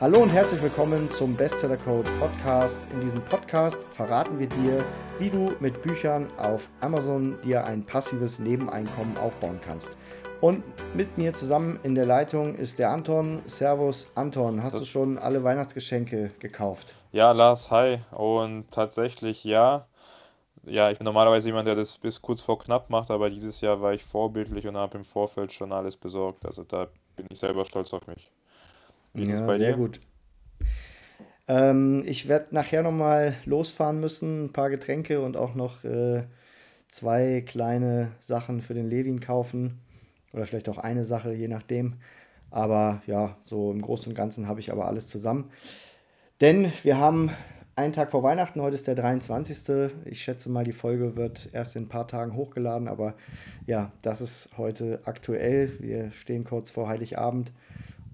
Hallo und herzlich willkommen zum Bestseller Code Podcast. In diesem Podcast verraten wir dir, wie du mit Büchern auf Amazon dir ein passives Nebeneinkommen aufbauen kannst. Und mit mir zusammen in der Leitung ist der Anton. Servus Anton, hast du schon alle Weihnachtsgeschenke gekauft? Ja, Lars, hi. Und tatsächlich ja. Ja, ich bin normalerweise jemand, der das bis kurz vor knapp macht, aber dieses Jahr war ich vorbildlich und habe im Vorfeld schon alles besorgt. Also da bin ich selber stolz auf mich. Wie Ja, sehr dir? gut. Ähm, ich werde nachher nochmal losfahren müssen, ein paar Getränke und auch noch äh, zwei kleine Sachen für den Levin kaufen. Oder vielleicht auch eine Sache, je nachdem. Aber ja, so im Großen und Ganzen habe ich aber alles zusammen. Denn wir haben einen Tag vor Weihnachten, heute ist der 23. Ich schätze mal, die Folge wird erst in ein paar Tagen hochgeladen, aber ja, das ist heute aktuell. Wir stehen kurz vor Heiligabend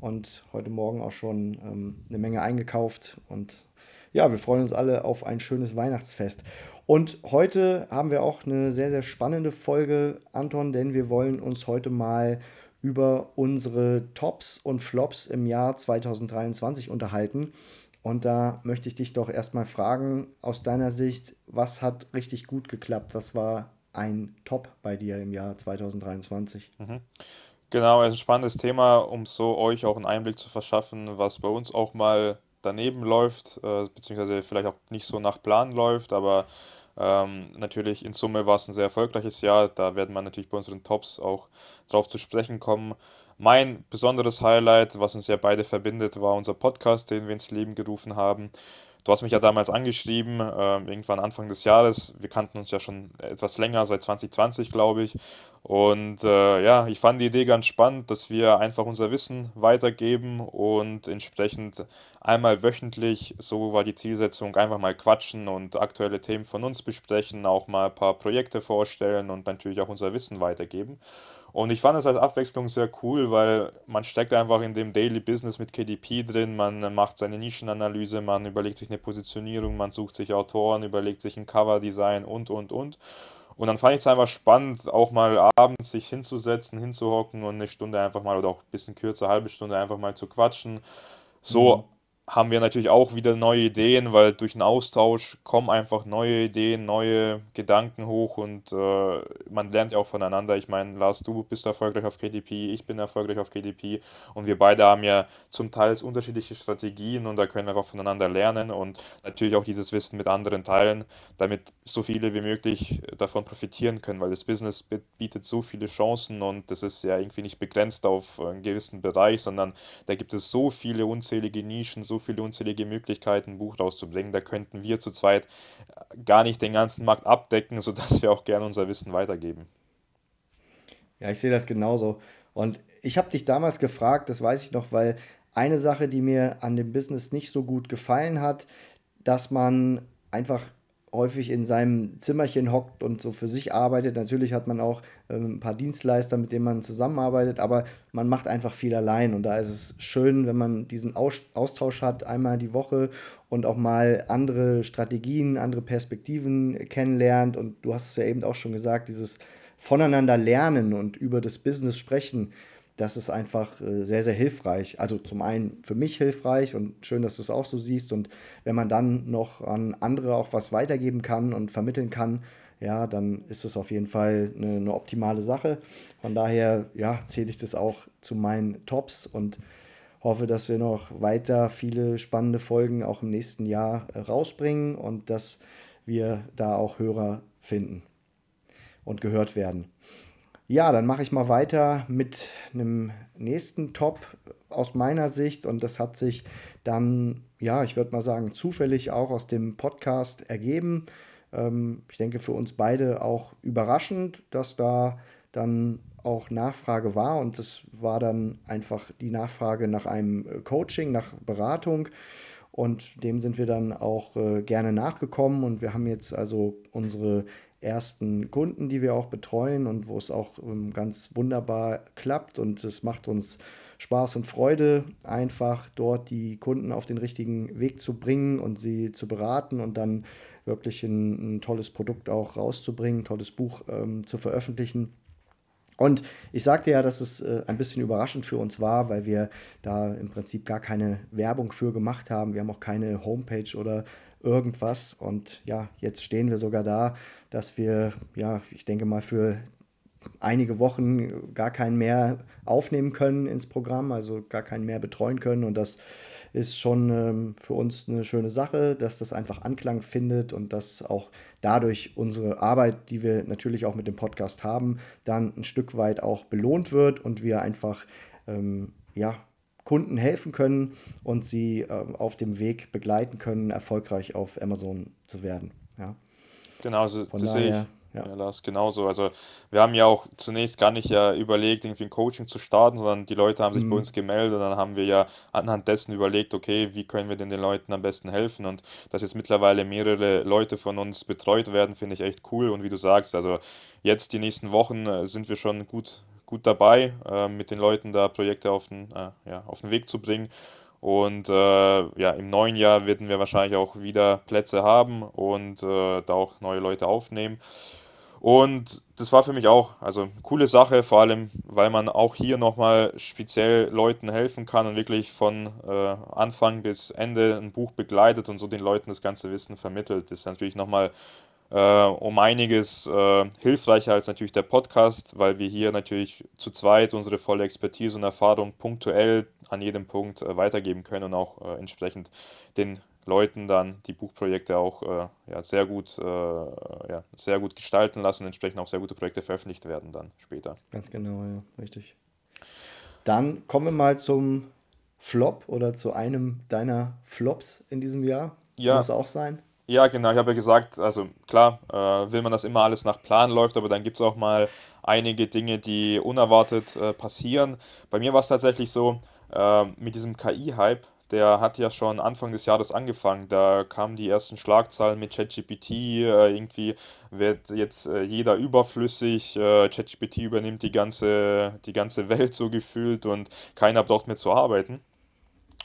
und heute Morgen auch schon ähm, eine Menge eingekauft. Und ja, wir freuen uns alle auf ein schönes Weihnachtsfest. Und heute haben wir auch eine sehr, sehr spannende Folge, Anton, denn wir wollen uns heute mal über unsere Tops und Flops im Jahr 2023 unterhalten. Und da möchte ich dich doch erstmal fragen, aus deiner Sicht, was hat richtig gut geklappt? Was war ein Top bei dir im Jahr 2023? Mhm. Genau, also ein spannendes Thema, um so euch auch einen Einblick zu verschaffen, was bei uns auch mal daneben läuft, äh, beziehungsweise vielleicht auch nicht so nach Plan läuft, aber ähm, natürlich in Summe war es ein sehr erfolgreiches Jahr. Da werden wir natürlich bei unseren Tops auch drauf zu sprechen kommen. Mein besonderes Highlight, was uns ja beide verbindet, war unser Podcast, den wir ins Leben gerufen haben. Du hast mich ja damals angeschrieben, ähm, irgendwann Anfang des Jahres. Wir kannten uns ja schon etwas länger, seit 2020, glaube ich. Und äh, ja, ich fand die Idee ganz spannend, dass wir einfach unser Wissen weitergeben und entsprechend einmal wöchentlich, so war die Zielsetzung, einfach mal quatschen und aktuelle Themen von uns besprechen, auch mal ein paar Projekte vorstellen und natürlich auch unser Wissen weitergeben. Und ich fand es als Abwechslung sehr cool, weil man steckt einfach in dem Daily Business mit KDP drin, man macht seine Nischenanalyse, man überlegt sich eine Positionierung, man sucht sich Autoren, überlegt sich ein Coverdesign und, und, und. Und dann fand ich es einfach spannend, auch mal abends sich hinzusetzen, hinzuhocken und eine Stunde einfach mal oder auch ein bisschen kürzer, halbe Stunde einfach mal zu quatschen. So Mhm. Haben wir natürlich auch wieder neue Ideen, weil durch den Austausch kommen einfach neue Ideen, neue Gedanken hoch und äh, man lernt ja auch voneinander. Ich meine, Lars, du bist erfolgreich auf KDP, ich bin erfolgreich auf KDP und wir beide haben ja zum Teil unterschiedliche Strategien und da können wir einfach voneinander lernen und natürlich auch dieses Wissen mit anderen teilen, damit so viele wie möglich davon profitieren können, weil das Business bietet so viele Chancen und das ist ja irgendwie nicht begrenzt auf einen gewissen Bereich, sondern da gibt es so viele unzählige Nischen, so viele unzählige Möglichkeiten, ein Buch rauszubringen. Da könnten wir zu zweit gar nicht den ganzen Markt abdecken, sodass wir auch gerne unser Wissen weitergeben. Ja, ich sehe das genauso. Und ich habe dich damals gefragt, das weiß ich noch, weil eine Sache, die mir an dem Business nicht so gut gefallen hat, dass man einfach häufig in seinem Zimmerchen hockt und so für sich arbeitet. Natürlich hat man auch ähm, ein paar Dienstleister, mit denen man zusammenarbeitet, aber man macht einfach viel allein. Und da ist es schön, wenn man diesen Aus Austausch hat, einmal die Woche und auch mal andere Strategien, andere Perspektiven kennenlernt. Und du hast es ja eben auch schon gesagt, dieses voneinander lernen und über das Business sprechen, das ist einfach äh, sehr, sehr hilfreich. Also zum einen für mich hilfreich und schön, dass du es auch so siehst. Und wenn man dann noch an andere auch was weitergeben kann und vermitteln kann, ja, dann ist es auf jeden Fall eine, eine optimale Sache. Von daher, ja, zähle ich das auch zu meinen Tops und hoffe, dass wir noch weiter viele spannende Folgen auch im nächsten Jahr äh, rausbringen und dass wir da auch Hörer finden und gehört werden. Ja, dann mache ich mal weiter mit einem nächsten Top aus meiner Sicht. Und das hat sich dann, ja, ich würde mal sagen, zufällig auch aus dem Podcast ergeben. Ähm, ich denke für uns beide auch überraschend, dass da dann auch Nachfrage war. Und es war dann einfach die Nachfrage nach einem äh, Coaching, nach Beratung. Und dem sind wir dann auch äh, gerne nachgekommen. Und wir haben jetzt also unsere ersten Kunden, die wir auch betreuen und wo es auch ähm, ganz wunderbar klappt und es macht uns Spaß und Freude, einfach dort die Kunden auf den richtigen Weg zu bringen und sie zu beraten und dann wirklich ein, ein tolles Produkt auch rauszubringen, ein tolles Buch ähm, zu veröffentlichen. Und ich sagte ja, dass es äh, ein bisschen überraschend für uns war, weil wir da im Prinzip gar keine Werbung für gemacht haben. Wir haben auch keine Homepage oder irgendwas. Und ja, jetzt stehen wir sogar da, dass wir, ja, ich denke mal, für einige Wochen gar keinen mehr aufnehmen können ins Programm, also gar keinen mehr betreuen können. Und das ist schon ähm, für uns eine schöne Sache, dass das einfach Anklang findet und dass auch dadurch unsere Arbeit, die wir natürlich auch mit dem Podcast haben, dann ein Stück weit auch belohnt wird und wir einfach ähm, ja, Kunden helfen können und sie äh, auf dem Weg begleiten können, erfolgreich auf Amazon zu werden. Ja. Genau, also Von das sehe ich. Ja. Ja, Lars, genauso. Also wir haben ja auch zunächst gar nicht ja überlegt, irgendwie ein Coaching zu starten, sondern die Leute haben sich bei mhm. uns gemeldet und dann haben wir ja anhand dessen überlegt, okay, wie können wir denn den Leuten am besten helfen? Und dass jetzt mittlerweile mehrere Leute von uns betreut werden, finde ich echt cool. Und wie du sagst, also jetzt die nächsten Wochen äh, sind wir schon gut, gut dabei, äh, mit den Leuten da Projekte auf den, äh, ja, auf den Weg zu bringen. Und äh, ja, im neuen Jahr werden wir wahrscheinlich auch wieder Plätze haben und äh, da auch neue Leute aufnehmen. Und das war für mich auch, also eine coole Sache, vor allem, weil man auch hier nochmal speziell Leuten helfen kann und wirklich von äh, Anfang bis Ende ein Buch begleitet und so den Leuten das ganze Wissen vermittelt. Das ist natürlich nochmal äh, um einiges äh, hilfreicher als natürlich der Podcast, weil wir hier natürlich zu zweit unsere volle Expertise und Erfahrung punktuell an jedem Punkt äh, weitergeben können und auch äh, entsprechend den Leuten dann die Buchprojekte auch äh, ja, sehr, gut, äh, ja, sehr gut gestalten lassen, entsprechend auch sehr gute Projekte veröffentlicht werden dann später. Ganz genau, ja, richtig. Dann kommen wir mal zum Flop oder zu einem deiner Flops in diesem Jahr. Ja. Muss auch sein. Ja, genau. Ich habe ja gesagt, also klar, äh, will man, dass immer alles nach Plan läuft, aber dann gibt es auch mal einige Dinge, die unerwartet äh, passieren. Bei mir war es tatsächlich so, äh, mit diesem KI-Hype der hat ja schon Anfang des Jahres angefangen. Da kamen die ersten Schlagzeilen mit ChatGPT. Äh, irgendwie wird jetzt äh, jeder überflüssig. Äh, ChatGPT übernimmt die ganze, die ganze Welt so gefühlt und keiner braucht mehr zu arbeiten.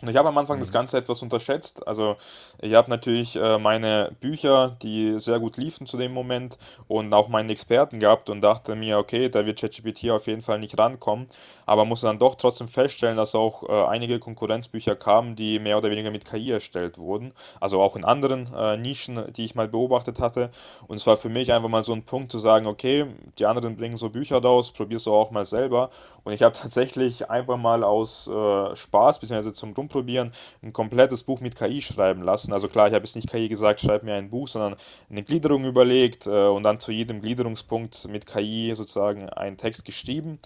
Und ich habe am Anfang das mhm. Ganze etwas unterschätzt. Also ich habe natürlich äh, meine Bücher, die sehr gut liefen zu dem Moment und auch meinen Experten gehabt und dachte mir, okay, da wird ChatGPT auf jeden Fall nicht rankommen. Aber musste dann doch trotzdem feststellen, dass auch äh, einige Konkurrenzbücher kamen, die mehr oder weniger mit KI erstellt wurden. Also auch in anderen äh, Nischen, die ich mal beobachtet hatte. Und es war für mich einfach mal so ein Punkt zu sagen, okay, die anderen bringen so Bücher raus, probier's auch mal selber. Und ich habe tatsächlich einfach mal aus äh, Spaß, beziehungsweise zum Rum probieren, ein komplettes Buch mit KI schreiben lassen. Also klar, ich habe jetzt nicht KI gesagt, schreib mir ein Buch, sondern eine Gliederung überlegt äh, und dann zu jedem Gliederungspunkt mit KI sozusagen einen Text geschrieben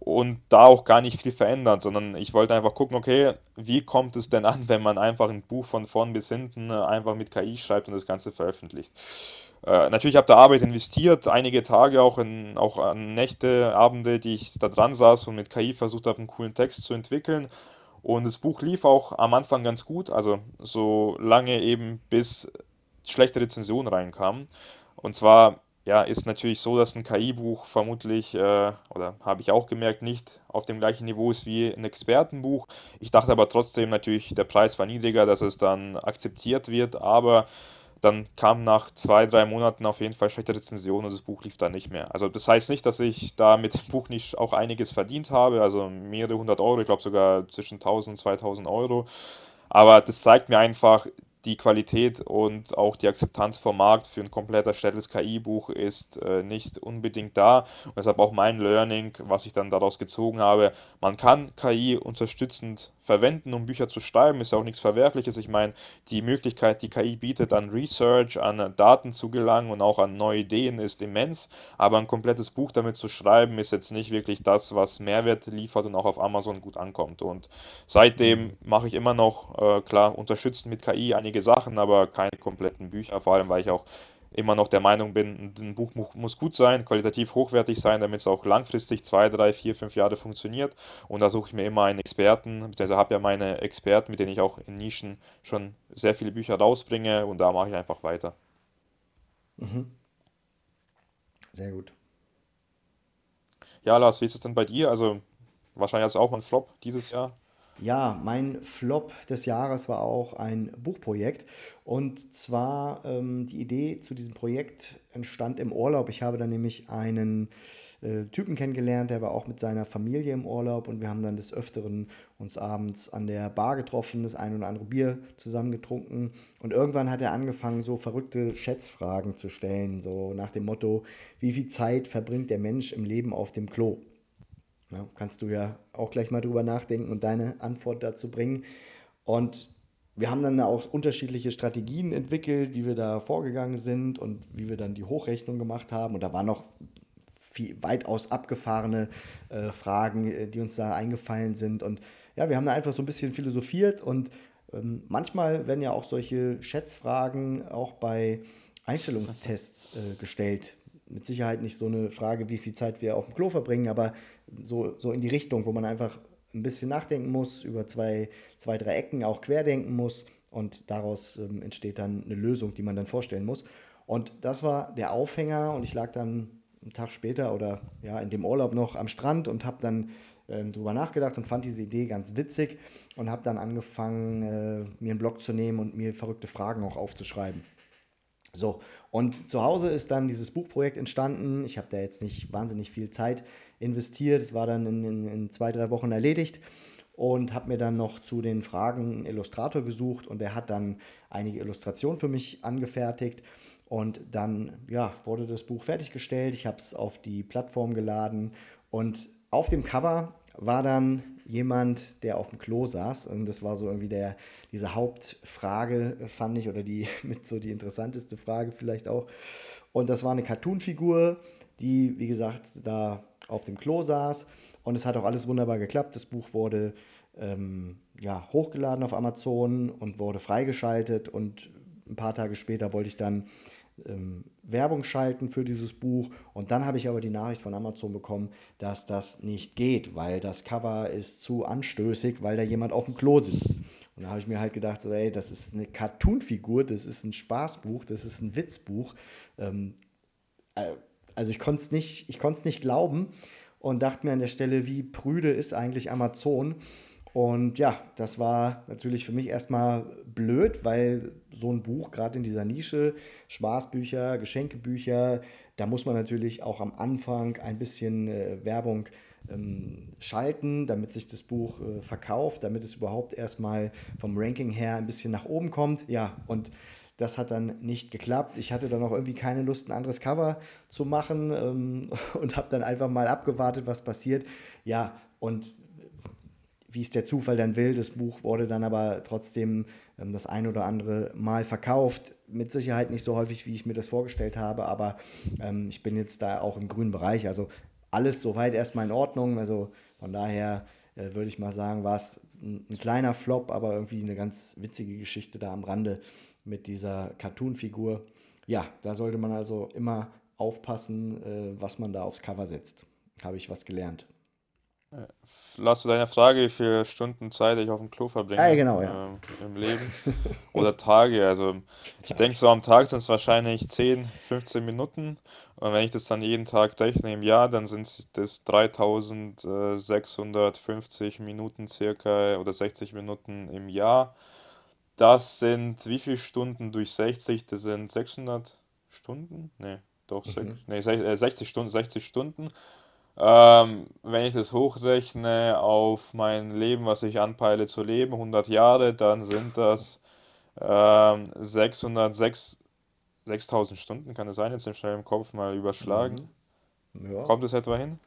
und da auch gar nicht viel verändert, sondern ich wollte einfach gucken, okay, wie kommt es denn an, wenn man einfach ein Buch von vorn bis hinten äh, einfach mit KI schreibt und das Ganze veröffentlicht. Äh, natürlich habe ich da Arbeit investiert, einige Tage auch, in, auch an Nächte, Abende, die ich da dran saß und mit KI versucht habe, einen coolen Text zu entwickeln. Und das Buch lief auch am Anfang ganz gut, also so lange eben bis schlechte Rezensionen reinkamen. Und zwar ja, ist natürlich so, dass ein KI-Buch vermutlich, äh, oder habe ich auch gemerkt, nicht auf dem gleichen Niveau ist wie ein Expertenbuch. Ich dachte aber trotzdem natürlich, der Preis war niedriger, dass es dann akzeptiert wird, aber dann kam nach zwei, drei Monaten auf jeden Fall schlechte Rezension und das Buch lief dann nicht mehr. Also das heißt nicht, dass ich da mit dem Buch nicht auch einiges verdient habe, also mehrere hundert Euro, ich glaube sogar zwischen 1000 und 2000 Euro. Aber das zeigt mir einfach, die Qualität und auch die Akzeptanz vom Markt für ein komplett erstelltes KI-Buch ist äh, nicht unbedingt da. Und deshalb auch mein Learning, was ich dann daraus gezogen habe, man kann KI unterstützend verwenden, um Bücher zu schreiben, ist ja auch nichts Verwerfliches. Ich meine, die Möglichkeit, die KI bietet, an Research, an Daten zu gelangen und auch an neue Ideen, ist immens. Aber ein komplettes Buch damit zu schreiben, ist jetzt nicht wirklich das, was Mehrwert liefert und auch auf Amazon gut ankommt. Und seitdem mache ich immer noch, äh, klar, unterstützen mit KI einige Sachen, aber keine kompletten Bücher, vor allem weil ich auch immer noch der Meinung bin, ein Buch muss gut sein, qualitativ hochwertig sein, damit es auch langfristig zwei, drei, vier, fünf Jahre funktioniert. Und da suche ich mir immer einen Experten, beziehungsweise habe ja meine Experten, mit denen ich auch in Nischen schon sehr viele Bücher rausbringe und da mache ich einfach weiter. Mhm. Sehr gut. Ja, Lars, wie ist es denn bei dir? Also wahrscheinlich hast du auch mal einen Flop dieses Jahr. Ja, mein Flop des Jahres war auch ein Buchprojekt. Und zwar ähm, die Idee zu diesem Projekt entstand im Urlaub. Ich habe dann nämlich einen äh, Typen kennengelernt, der war auch mit seiner Familie im Urlaub und wir haben dann des Öfteren uns abends an der Bar getroffen, das ein oder andere Bier zusammen getrunken. Und irgendwann hat er angefangen, so verrückte Schätzfragen zu stellen, so nach dem Motto, wie viel Zeit verbringt der Mensch im Leben auf dem Klo? Ja, kannst du ja auch gleich mal drüber nachdenken und deine Antwort dazu bringen. Und wir haben dann auch unterschiedliche Strategien entwickelt, wie wir da vorgegangen sind und wie wir dann die Hochrechnung gemacht haben. Und da waren noch viel, weitaus abgefahrene äh, Fragen, äh, die uns da eingefallen sind. Und ja, wir haben da einfach so ein bisschen philosophiert und ähm, manchmal werden ja auch solche Schätzfragen auch bei Einstellungstests äh, gestellt. Mit Sicherheit nicht so eine Frage, wie viel Zeit wir auf dem Klo verbringen, aber so, so in die Richtung, wo man einfach ein bisschen nachdenken muss, über zwei, zwei drei Ecken auch querdenken muss und daraus ähm, entsteht dann eine Lösung, die man dann vorstellen muss. Und das war der Aufhänger und ich lag dann einen Tag später oder ja in dem Urlaub noch am Strand und habe dann ähm, drüber nachgedacht und fand diese Idee ganz witzig und habe dann angefangen, äh, mir einen Blog zu nehmen und mir verrückte Fragen auch aufzuschreiben. So, und zu Hause ist dann dieses Buchprojekt entstanden. Ich habe da jetzt nicht wahnsinnig viel Zeit investiert. Es war dann in, in, in zwei, drei Wochen erledigt und habe mir dann noch zu den Fragen einen Illustrator gesucht und der hat dann einige Illustrationen für mich angefertigt. Und dann ja, wurde das Buch fertiggestellt. Ich habe es auf die Plattform geladen und auf dem Cover war dann jemand, der auf dem Klo saß. Und das war so irgendwie der, diese Hauptfrage, fand ich, oder die mit so die interessanteste Frage vielleicht auch. Und das war eine Cartoon-Figur, die, wie gesagt, da auf dem Klo saß. Und es hat auch alles wunderbar geklappt. Das Buch wurde ähm, ja, hochgeladen auf Amazon und wurde freigeschaltet. Und ein paar Tage später wollte ich dann ähm, Werbung schalten für dieses Buch. Und dann habe ich aber die Nachricht von Amazon bekommen, dass das nicht geht, weil das Cover ist zu anstößig, weil da jemand auf dem Klo sitzt. Und da habe ich mir halt gedacht, so, ey, das ist eine Cartoon-Figur, das ist ein Spaßbuch, das ist ein Witzbuch. Ähm, äh, also ich konnte es nicht, nicht glauben und dachte mir an der Stelle, wie prüde ist eigentlich Amazon, und ja, das war natürlich für mich erstmal blöd, weil so ein Buch, gerade in dieser Nische, Spaßbücher, Geschenkebücher, da muss man natürlich auch am Anfang ein bisschen äh, Werbung ähm, schalten, damit sich das Buch äh, verkauft, damit es überhaupt erstmal vom Ranking her ein bisschen nach oben kommt. Ja, und das hat dann nicht geklappt. Ich hatte dann auch irgendwie keine Lust, ein anderes Cover zu machen ähm, und habe dann einfach mal abgewartet, was passiert. Ja, und wie es der Zufall dann will. Das Buch wurde dann aber trotzdem ähm, das ein oder andere Mal verkauft. Mit Sicherheit nicht so häufig, wie ich mir das vorgestellt habe, aber ähm, ich bin jetzt da auch im grünen Bereich. Also alles soweit erstmal in Ordnung. Also von daher äh, würde ich mal sagen, war es ein, ein, kleiner Flop, aber irgendwie eine ganz witzige Geschichte da am Rande mit dieser Cartoon-Figur. Ja, da sollte man also immer aufpassen, äh, was man da aufs Cover setzt. Habe ich was gelernt. Lass du deine Frage, wie viele Stunden Zeit ich auf dem Klo verbringe Ah, genau, ja. ähm, im Leben oder Tage. Also ich denke so am Tag sind es wahrscheinlich 10, 15 Minuten. Und wenn ich das dann jeden Tag rechne im Jahr, dann sind das 3650 Minuten circa oder 60 Minuten im Jahr. Das sind wie viele Stunden durch 60? Das sind 600 Stunden? Nee, doch, Mhm. nee, 60 äh, Stunden, 60 Stunden. Ähm, wenn ich das hochrechne auf mein Leben, was ich anpeile zu leben, 100 Jahre, dann sind das ähm, 606, 6000 Stunden, kann es sein, jetzt schnell im Kopf mal überschlagen. Mhm. Ja. Kommt es etwa hin?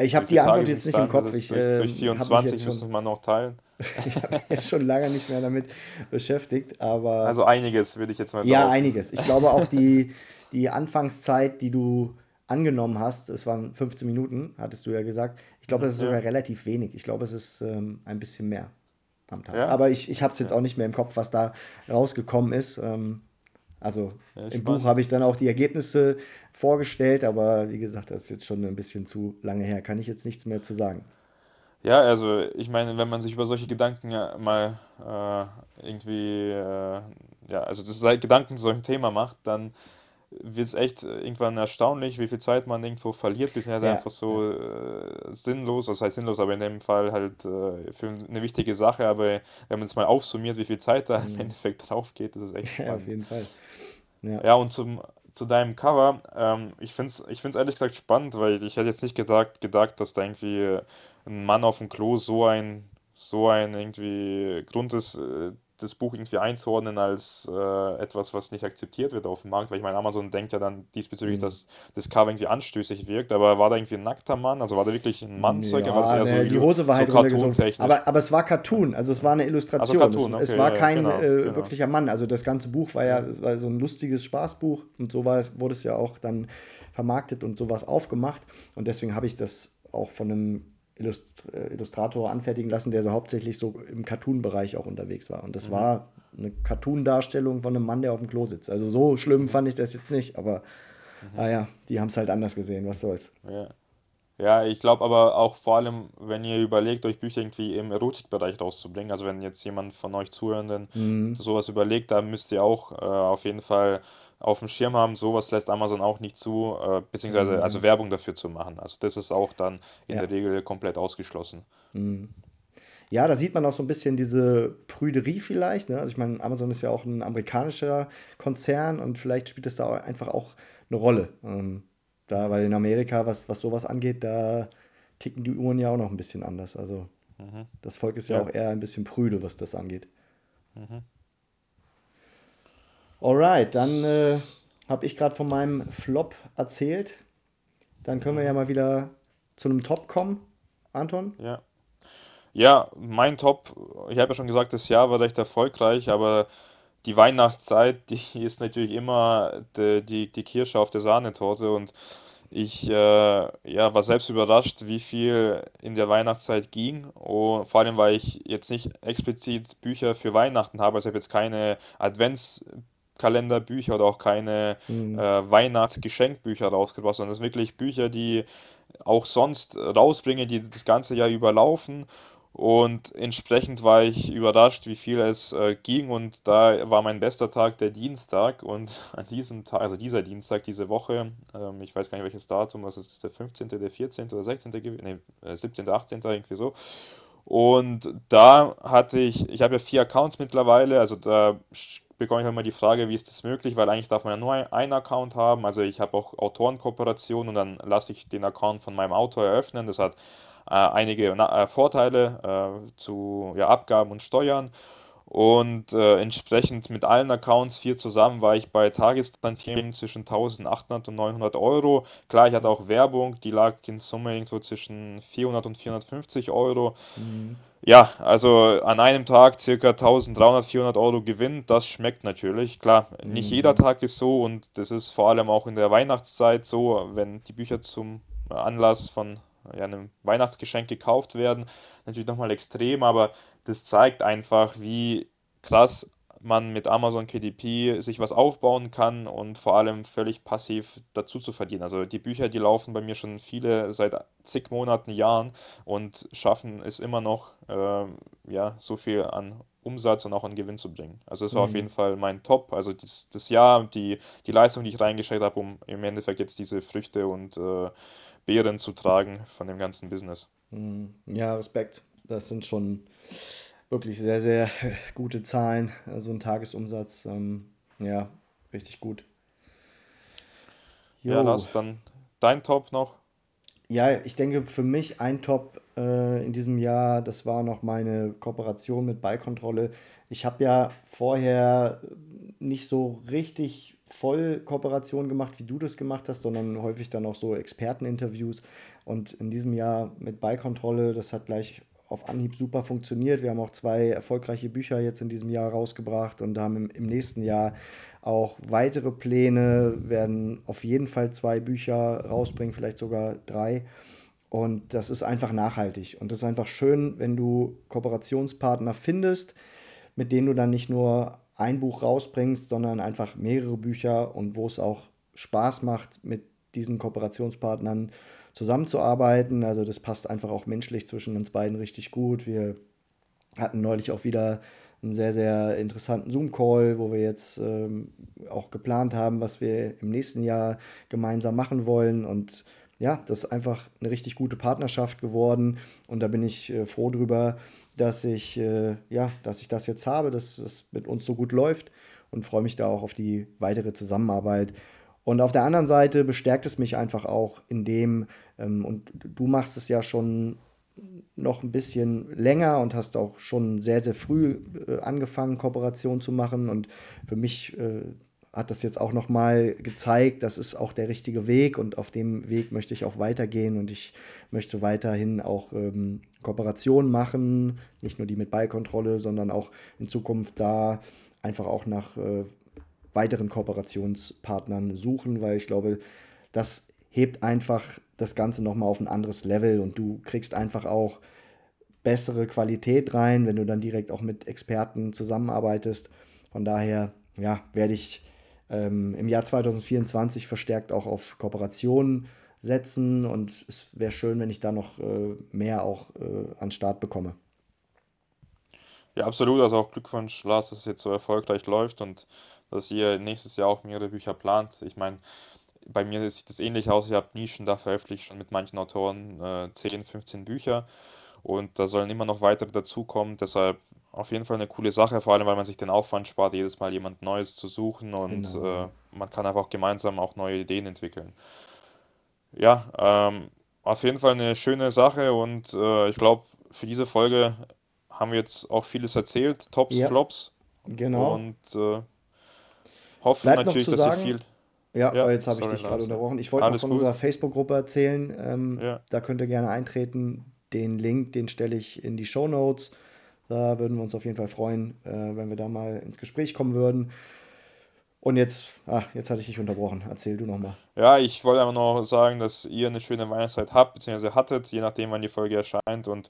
Ich habe die Antwort jetzt nicht im Kopf. Ich, durch, durch 24 ähm, müsste man noch teilen. ich habe mich jetzt schon lange nicht mehr damit beschäftigt, aber. Also einiges würde ich jetzt mal Ja, einiges. Ich glaube auch die, die Anfangszeit, die du angenommen hast, es waren 15 Minuten, hattest du ja gesagt. Ich glaube, das ist ja. sogar relativ wenig. Ich glaube, es ist ähm, ein bisschen mehr am Tag. Ja. Aber ich, ich habe es jetzt auch nicht mehr im Kopf, was da rausgekommen ist. Ähm, also im spannend. Buch habe ich dann auch die Ergebnisse vorgestellt, aber wie gesagt, das ist jetzt schon ein bisschen zu lange her. Kann ich jetzt nichts mehr zu sagen. Ja, also ich meine, wenn man sich über solche Gedanken ja mal äh, irgendwie, äh, ja, also das Gedanken zu solchem Thema macht, dann wird es echt irgendwann erstaunlich, wie viel Zeit man irgendwo verliert, beziehungsweise ja. einfach so äh, sinnlos, das heißt sinnlos, aber in dem Fall halt äh, für eine wichtige Sache, aber wenn man es mal aufsummiert, wie viel Zeit da mhm. im Endeffekt drauf geht, das ist echt spannend. Ja, auf jeden Fall. Ja, ja und zum, zu deinem Cover, ähm, ich finde es ich find's ehrlich gesagt spannend, weil ich hätte jetzt nicht gesagt, gedacht, dass da irgendwie ein Mann auf dem Klo so ein, so ein irgendwie Grund ist, äh, das Buch irgendwie einzuordnen als äh, etwas, was nicht akzeptiert wird auf dem Markt, weil ich meine, Amazon denkt ja dann diesbezüglich, mhm. dass das Cover irgendwie anstößig wirkt, aber war da irgendwie ein nackter Mann? Also war da wirklich ein Mannzeug? Ja, war eher nee, so die Hose war so halt runtergezogen. Aber, aber es war Cartoon, also es war eine Illustration. Also Cartoon, okay, es, es, war kein genau, äh, genau. wirklicher Mann. Also das ganze Buch war ja war so ein lustiges Spaßbuch und so war es, wurde es ja auch dann vermarktet und sowas aufgemacht. Und deswegen habe ich das auch von einem Illustrator anfertigen lassen, der so hauptsächlich so im Cartoon-Bereich auch unterwegs war. Und das mhm. war eine Cartoon-Darstellung von einem Mann, der auf dem Klo sitzt. Also so schlimm fand ich das jetzt nicht, aber mhm. naja, die haben es halt anders gesehen, was soll's. Ja. Ja, ich glaube aber auch vor allem, wenn ihr überlegt, euch Bücher irgendwie im Erotikbereich rauszubringen, also wenn jetzt jemand von euch Zuhörenden mhm. sowas überlegt, da müsst ihr auch äh, auf jeden Fall auf dem Schirm haben, sowas lässt Amazon auch nicht zu, äh, beziehungsweise mhm. also Werbung dafür zu machen. Also das ist auch dann in ja. der Regel komplett ausgeschlossen. Mhm. Ja, da sieht man auch so ein bisschen diese Prüderie vielleicht. Ne? Also ich meine, Amazon ist ja auch ein amerikanischer Konzern und vielleicht spielt das da einfach auch eine Rolle. Ähm, da, weil in Amerika, was, was sowas angeht, da ticken die Uhren ja auch noch ein bisschen anders. Also mhm. das Volk ist ja, ja, auch eher ein bisschen prüde, was das angeht. Mhm. Alright, dann äh, habe ich gerade von meinem Flop erzählt. Dann können wir ja mal wieder zu einem Top kommen. Anton? Ja. Ja, mein Top, ich habe ja schon gesagt, das Jahr war recht erfolgreich, aber die Weihnachtszeit, die ist natürlich immer die, die, die Kirsche auf der Sahnetorte und ich äh, ja, war selbst überrascht, wie viel in der Weihnachtszeit ging. Und vor allem, weil ich jetzt nicht explizit Bücher für Weihnachten habe. Also ich habe jetzt keine Advents- Kalenderbücher oder auch keine mhm. äh, Weihnachtsgeschenkbücher rausgebracht, sondern es sind wirklich Bücher, die auch sonst rausbringen, die das ganze Jahr überlaufen. Und entsprechend war ich überrascht, wie viel es äh, ging. Und da war mein bester Tag der Dienstag. Und an diesem Tag, also dieser Dienstag, diese Woche, ähm, ich weiß gar nicht welches Datum, was ist der 15., der 14. oder 16., nee, 17., 18., irgendwie so. Und da hatte ich, ich habe ja vier Accounts mittlerweile, also da bekomme ich immer die Frage, wie ist das möglich, weil eigentlich darf man ja nur einen Account haben. Also ich habe auch Autorenkooperation und dann lasse ich den Account von meinem Autor eröffnen. Das hat äh, einige äh, Vorteile äh, zu ja, Abgaben und Steuern. Und äh, entsprechend mit allen Accounts vier zusammen war ich bei Tagestantiemen zwischen 1800 und 900 Euro. Klar, ich hatte auch Werbung, die lag in Summe irgendwo zwischen 400 und 450 Euro. Mhm. Ja, also an einem Tag circa 1300, 400 Euro Gewinn, das schmeckt natürlich. Klar, nicht mhm. jeder Tag ist so und das ist vor allem auch in der Weihnachtszeit so, wenn die Bücher zum Anlass von ja, einem Weihnachtsgeschenk gekauft werden, natürlich nochmal extrem, aber das zeigt einfach, wie krass man mit Amazon KDP sich was aufbauen kann und vor allem völlig passiv dazu zu verdienen. Also die Bücher, die laufen bei mir schon viele seit zig Monaten, Jahren und schaffen es immer noch, äh, ja, so viel an Umsatz und auch an Gewinn zu bringen. Also das war mhm. auf jeden Fall mein Top. Also das, das Jahr, die, die Leistung, die ich reingestellt habe, um im Endeffekt jetzt diese Früchte und äh, Beeren zu tragen von dem ganzen Business. Mhm. Ja, Respekt. Das sind schon wirklich sehr, sehr gute Zahlen. Also ein Tagesumsatz. Ähm, ja, richtig gut. Jo. Ja, Lars, dann dein Top noch. Ja, ich denke für mich ein Top äh, in diesem Jahr, das war noch meine Kooperation mit Ballkontrolle. Ich habe ja vorher nicht so richtig voll Kooperation gemacht, wie du das gemacht hast, sondern häufig dann auch so Experteninterviews. Und in diesem Jahr mit Ballkontrolle, das hat gleich auf Anhieb super funktioniert. Wir haben auch zwei erfolgreiche Bücher jetzt in diesem Jahr rausgebracht und haben im, im nächsten Jahr auch weitere Pläne, werden auf jeden Fall zwei Bücher rausbringen, vielleicht sogar drei. Und das ist einfach nachhaltig. Und das ist einfach schön, wenn du Kooperationspartner findest, mit denen du dann nicht nur ein Buch rausbringst, sondern einfach mehrere Bücher und wo es auch Spaß macht, mit diesen Kooperationspartnern zusammenzuarbeiten. Also das passt einfach auch menschlich zwischen uns beiden richtig gut. Wir hatten neulich auch wieder einen sehr, sehr interessanten Zoom-Call, wo wir jetzt ähm, auch geplant haben, was wir im nächsten Jahr gemeinsam machen wollen. Und ja, das ist einfach eine richtig gute Partnerschaft geworden. Und da bin ich äh, froh drüber, dass ich, äh, ja, dass ich das jetzt habe, dass das mit uns so gut läuft und freue mich da auch auf die weitere Zusammenarbeit. Und auf der anderen Seite bestärkt es mich einfach auch in dem, ähm, und du machst es ja schon noch ein bisschen länger und hast auch schon sehr, sehr früh äh, angefangen, Kooperation zu machen. Und für mich äh, hat das jetzt auch nochmal gezeigt, das ist auch der richtige Weg und auf dem Weg möchte ich auch weitergehen und ich möchte weiterhin auch ähm, Kooperationen machen, nicht nur die mit Ballkontrolle, sondern auch in Zukunft da einfach auch nach äh, weiteren Kooperationspartnern suchen, weil ich glaube, das hebt einfach das Ganze nochmal auf ein anderes Level und du kriegst einfach auch bessere Qualität rein, wenn du dann direkt auch mit Experten zusammenarbeitest. Von daher, ja, werde ich ähm, im Jahr 2024 verstärkt auch auf Kooperationen setzen und es wäre schön, wenn ich da noch äh, mehr auch äh, an Start bekomme. Ja, absolut. Also auch Glückwunsch, Lars, dass es jetzt so erfolgreich läuft und dass ihr nächstes Jahr auch mehrere Bücher plant. Ich meine, bei mir sieht es ähnlich aus. Ich habe Nischen, da veröffentliche ich schon mit manchen Autoren äh, 10, 15 Bücher und da sollen immer noch weitere dazukommen. Deshalb auf jeden Fall eine coole Sache, vor allem weil man sich den Aufwand spart, jedes Mal jemand Neues zu suchen und genau. äh, man kann einfach gemeinsam auch neue Ideen entwickeln. Ja, ähm, auf jeden Fall eine schöne Sache und äh, ich glaube, für diese Folge haben wir jetzt auch vieles erzählt, Tops, ja, Flops. Genau. Und äh, hoffen Bleibt natürlich, dass sagen, ihr viel. Ja, ja jetzt habe ich dich gerade unterbrochen. Ich wollte noch von gut. unserer Facebook-Gruppe erzählen. Ähm, ja. Da könnt ihr gerne eintreten. Den Link, den stelle ich in die Show Notes. Da würden wir uns auf jeden Fall freuen, äh, wenn wir da mal ins Gespräch kommen würden. Und jetzt, ach, jetzt hatte ich dich unterbrochen. Erzähl du nochmal. Ja, ich wollte einfach noch sagen, dass ihr eine schöne Weihnachtszeit habt, beziehungsweise hattet, je nachdem, wann die Folge erscheint und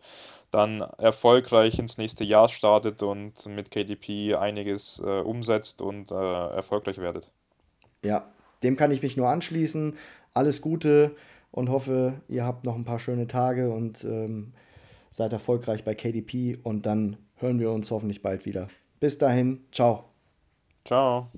dann erfolgreich ins nächste Jahr startet und mit KDP einiges äh, umsetzt und äh, erfolgreich werdet. Ja, dem kann ich mich nur anschließen. Alles Gute und hoffe, ihr habt noch ein paar schöne Tage und ähm, seid erfolgreich bei KDP und dann hören wir uns hoffentlich bald wieder. Bis dahin, ciao. Ciao.